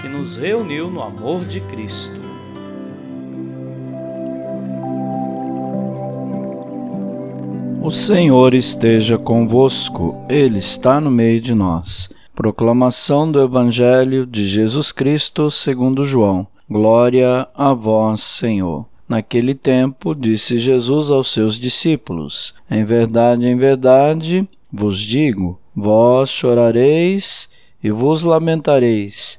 que nos reuniu no amor de Cristo. O Senhor esteja convosco, Ele está no meio de nós. Proclamação do Evangelho de Jesus Cristo segundo João. Glória a vós, Senhor. Naquele tempo, disse Jesus aos seus discípulos: Em verdade, em verdade, vos digo, vós chorareis e vos lamentareis,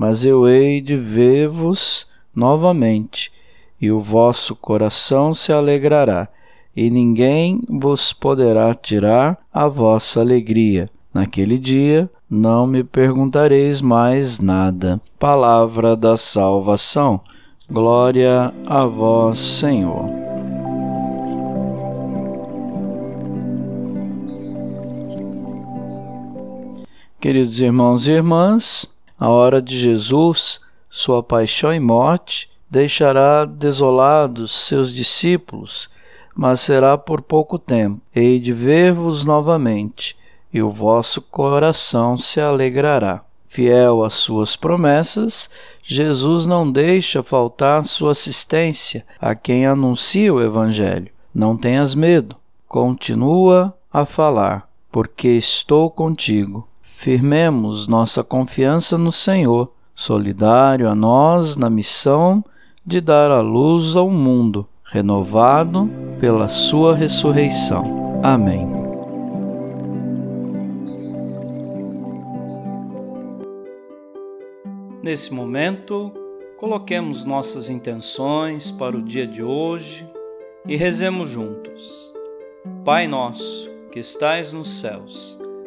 mas eu hei de ver-vos novamente, e o vosso coração se alegrará, e ninguém vos poderá tirar a vossa alegria. Naquele dia não me perguntareis mais nada. Palavra da salvação. Glória a vós, Senhor. Queridos irmãos e irmãs, a hora de Jesus, sua paixão e morte, deixará desolados seus discípulos, mas será por pouco tempo. Hei de ver-vos novamente, e o vosso coração se alegrará. Fiel às suas promessas, Jesus não deixa faltar sua assistência a quem anuncia o Evangelho. Não tenhas medo, continua a falar, porque estou contigo firmemos nossa confiança no Senhor, solidário a nós na missão de dar a luz ao mundo, renovado pela Sua ressurreição. Amém. Nesse momento, coloquemos nossas intenções para o dia de hoje e rezemos juntos. Pai nosso, que estais nos céus,